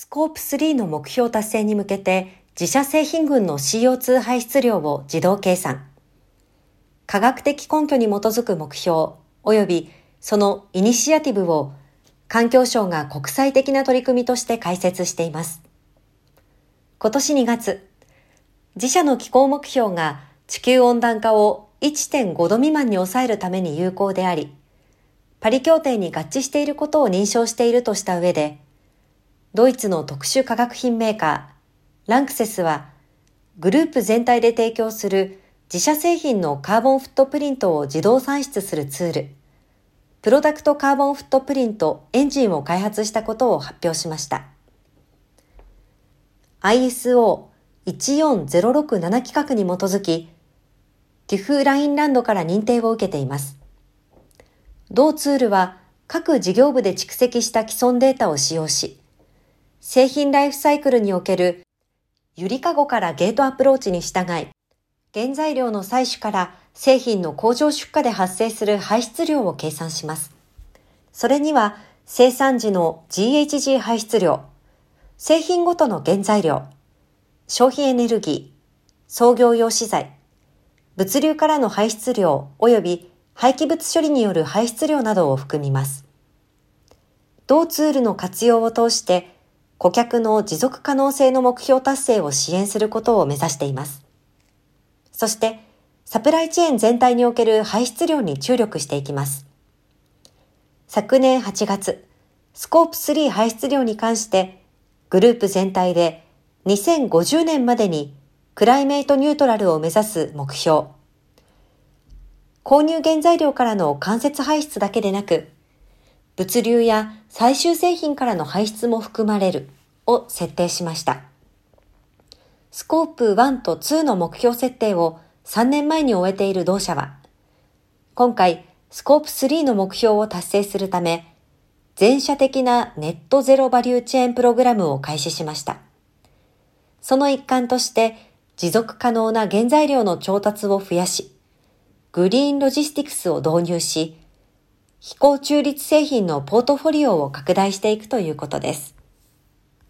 スコープ3の目標達成に向けて自社製品群の CO2 排出量を自動計算。科学的根拠に基づく目標及びそのイニシアティブを環境省が国際的な取り組みとして開設しています。今年2月、自社の気候目標が地球温暖化を1.5度未満に抑えるために有効であり、パリ協定に合致していることを認証しているとした上で、ドイツの特殊化学品メーカー、ランクセスは、グループ全体で提供する自社製品のカーボンフットプリントを自動算出するツール、プロダクトカーボンフットプリントエンジンを開発したことを発表しました。ISO14067 規格に基づき、ティフラインランドから認定を受けています。同ツールは各事業部で蓄積した既存データを使用し、製品ライフサイクルにおけるゆりかごからゲートアプローチに従い、原材料の採取から製品の工場出荷で発生する排出量を計算します。それには生産時の GHG 排出量、製品ごとの原材料、消費エネルギー、創業用資材、物流からの排出量及び廃棄物処理による排出量などを含みます。同ツールの活用を通して顧客の持続可能性の目標達成を支援することを目指しています。そして、サプライチェーン全体における排出量に注力していきます。昨年8月、スコープ3排出量に関して、グループ全体で2050年までにクライメイトニュートラルを目指す目標。購入原材料からの間接排出だけでなく、物流や最終製品からの排出も含まれるを設定しました。スコープ1と2の目標設定を3年前に終えている同社は、今回スコープ3の目標を達成するため、全社的なネットゼロバリューチェーンプログラムを開始しました。その一環として持続可能な原材料の調達を増やし、グリーンロジスティクスを導入し、飛行中立製品のポートフォリオを拡大していくということです。